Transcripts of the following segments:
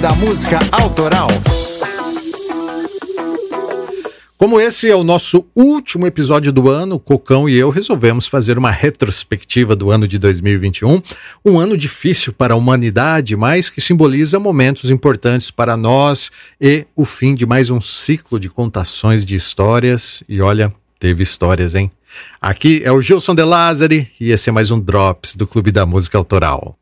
Da Música Autoral. Como esse é o nosso último episódio do ano, Cocão e eu resolvemos fazer uma retrospectiva do ano de 2021, um ano difícil para a humanidade, mas que simboliza momentos importantes para nós e o fim de mais um ciclo de contações de histórias. E olha, teve histórias, hein? Aqui é o Gilson De Lázari e esse é mais um Drops do Clube da Música Autoral.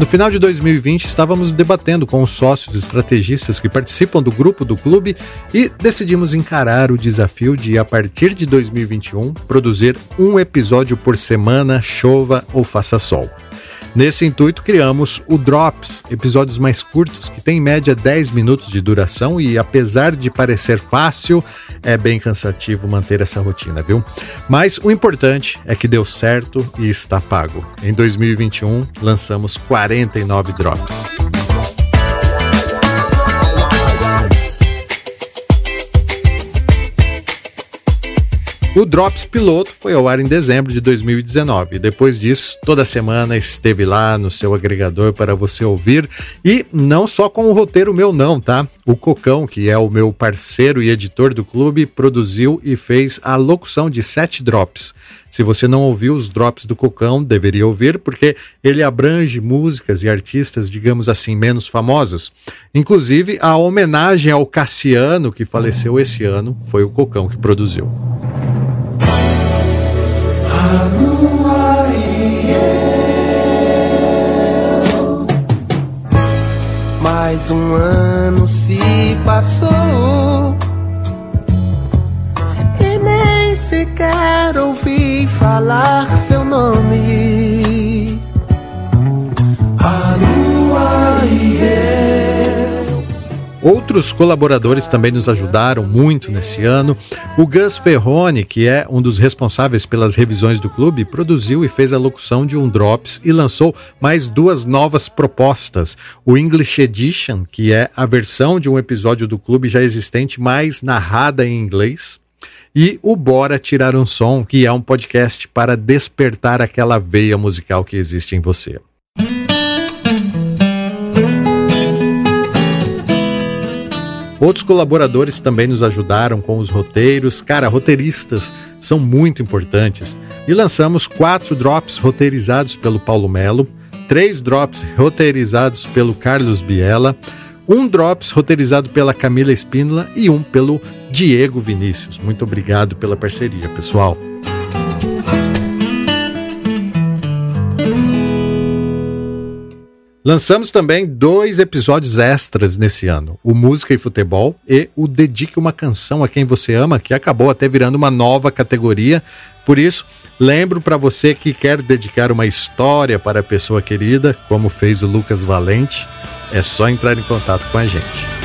No final de 2020, estávamos debatendo com os sócios estrategistas que participam do grupo do clube e decidimos encarar o desafio de, a partir de 2021, produzir um episódio por semana, chova ou faça sol. Nesse intuito, criamos o Drops, episódios mais curtos que têm em média 10 minutos de duração e, apesar de parecer fácil, é bem cansativo manter essa rotina, viu? Mas o importante é que deu certo e está pago. Em 2021, lançamos 49 Drops. O Drops Piloto foi ao ar em dezembro de 2019. Depois disso, toda semana esteve lá no seu agregador para você ouvir. E não só com o roteiro meu, não, tá? O Cocão, que é o meu parceiro e editor do clube, produziu e fez a locução de sete drops. Se você não ouviu os drops do Cocão, deveria ouvir, porque ele abrange músicas e artistas, digamos assim, menos famosos. Inclusive, a homenagem ao Cassiano, que faleceu esse ano, foi o Cocão que produziu. Mais um ano se passou e nem sequer ouvi falar seu nome. Outros colaboradores também nos ajudaram muito nesse ano. O Gus Ferrone, que é um dos responsáveis pelas revisões do clube, produziu e fez a locução de um Drops e lançou mais duas novas propostas. O English Edition, que é a versão de um episódio do clube já existente, mais narrada em inglês. E o Bora Tirar um Som, que é um podcast para despertar aquela veia musical que existe em você. Outros colaboradores também nos ajudaram com os roteiros. Cara, roteiristas são muito importantes. E lançamos quatro drops roteirizados pelo Paulo Melo, três drops roteirizados pelo Carlos Biela, um drops roteirizado pela Camila Espínola e um pelo Diego Vinícius. Muito obrigado pela parceria, pessoal. Lançamos também dois episódios extras nesse ano: o Música e Futebol e o Dedique uma Canção a Quem Você Ama, que acabou até virando uma nova categoria. Por isso, lembro para você que quer dedicar uma história para a pessoa querida, como fez o Lucas Valente, é só entrar em contato com a gente.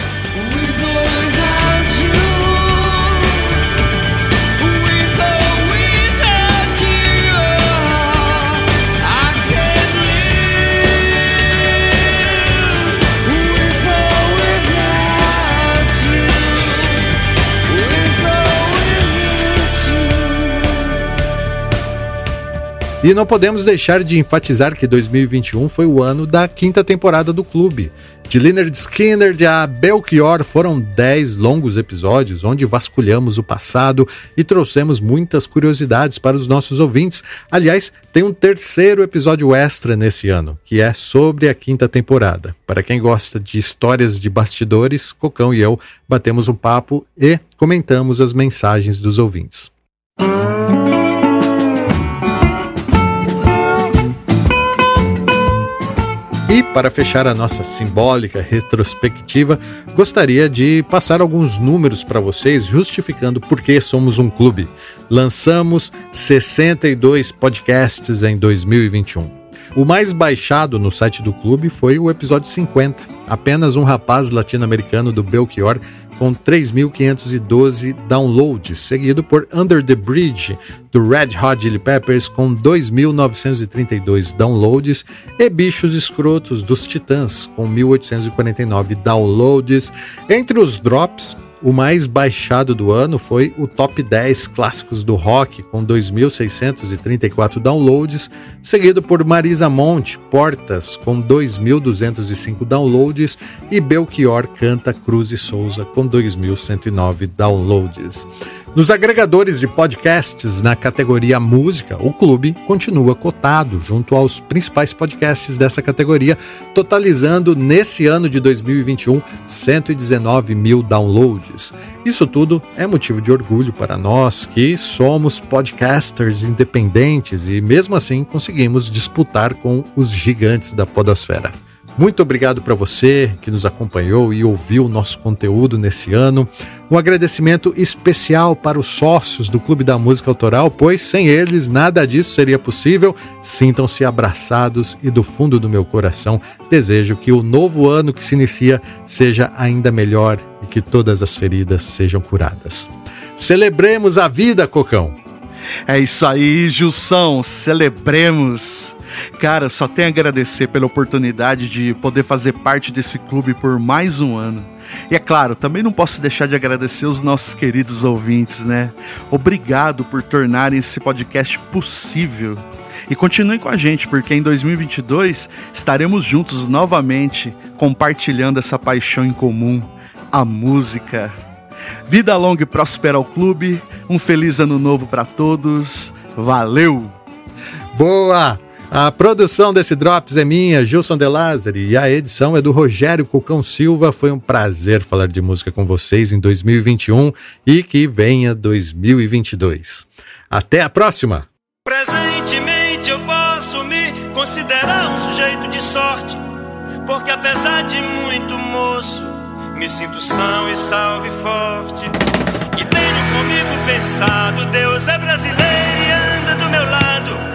E não podemos deixar de enfatizar que 2021 foi o ano da quinta temporada do clube. De Leonard Skinner a Belchior foram 10 longos episódios onde vasculhamos o passado e trouxemos muitas curiosidades para os nossos ouvintes. Aliás, tem um terceiro episódio extra nesse ano, que é sobre a quinta temporada. Para quem gosta de histórias de bastidores, Cocão e eu batemos um papo e comentamos as mensagens dos ouvintes. E para fechar a nossa simbólica retrospectiva, gostaria de passar alguns números para vocês justificando por que somos um clube. Lançamos 62 podcasts em 2021. O mais baixado no site do clube foi o episódio 50. Apenas um rapaz latino-americano do Belchior com 3.512 downloads, seguido por Under the Bridge, do Red Hot Chili Peppers, com 2.932 downloads, e Bichos Escrotos, dos Titãs, com 1.849 downloads. Entre os drops, o mais baixado do ano foi o Top 10 Clássicos do Rock, com 2.634 downloads, seguido por Marisa Monte, Portas, com 2.205 downloads, e Belchior Canta Cruz e Souza, com 2.109 downloads. Nos agregadores de podcasts na categoria música, o clube continua cotado junto aos principais podcasts dessa categoria, totalizando nesse ano de 2021 119 mil downloads. Isso tudo é motivo de orgulho para nós que somos podcasters independentes e mesmo assim conseguimos disputar com os gigantes da podosfera. Muito obrigado para você que nos acompanhou e ouviu o nosso conteúdo nesse ano. Um agradecimento especial para os sócios do Clube da Música Autoral, pois sem eles nada disso seria possível. Sintam-se abraçados e do fundo do meu coração desejo que o novo ano que se inicia seja ainda melhor e que todas as feridas sejam curadas. Celebremos a vida, Cocão! É isso aí, Jussão, celebremos! Cara, só tenho a agradecer pela oportunidade de poder fazer parte desse clube por mais um ano. E é claro, também não posso deixar de agradecer os nossos queridos ouvintes, né? Obrigado por tornarem esse podcast possível. E continuem com a gente, porque em 2022 estaremos juntos novamente, compartilhando essa paixão em comum, a música. Vida longa e próspera ao clube. Um feliz ano novo para todos. Valeu! Boa! A produção desse Drops é minha, Gilson De Lázari, e a edição é do Rogério Cocão Silva. Foi um prazer falar de música com vocês em 2021 e que venha 2022. Até a próxima! Presentemente eu posso me considerar um sujeito de sorte, porque apesar de muito moço, me sinto são e salve forte. E tenho comigo pensado, Deus é brasileiro e anda do meu lado.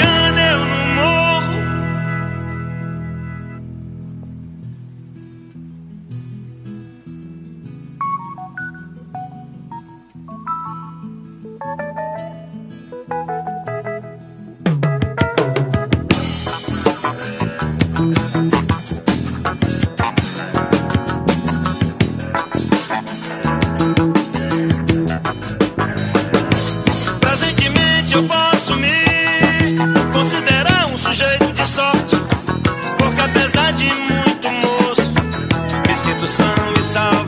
Ano jeito de sorte, porque apesar de muito moço, me sinto são e salvo.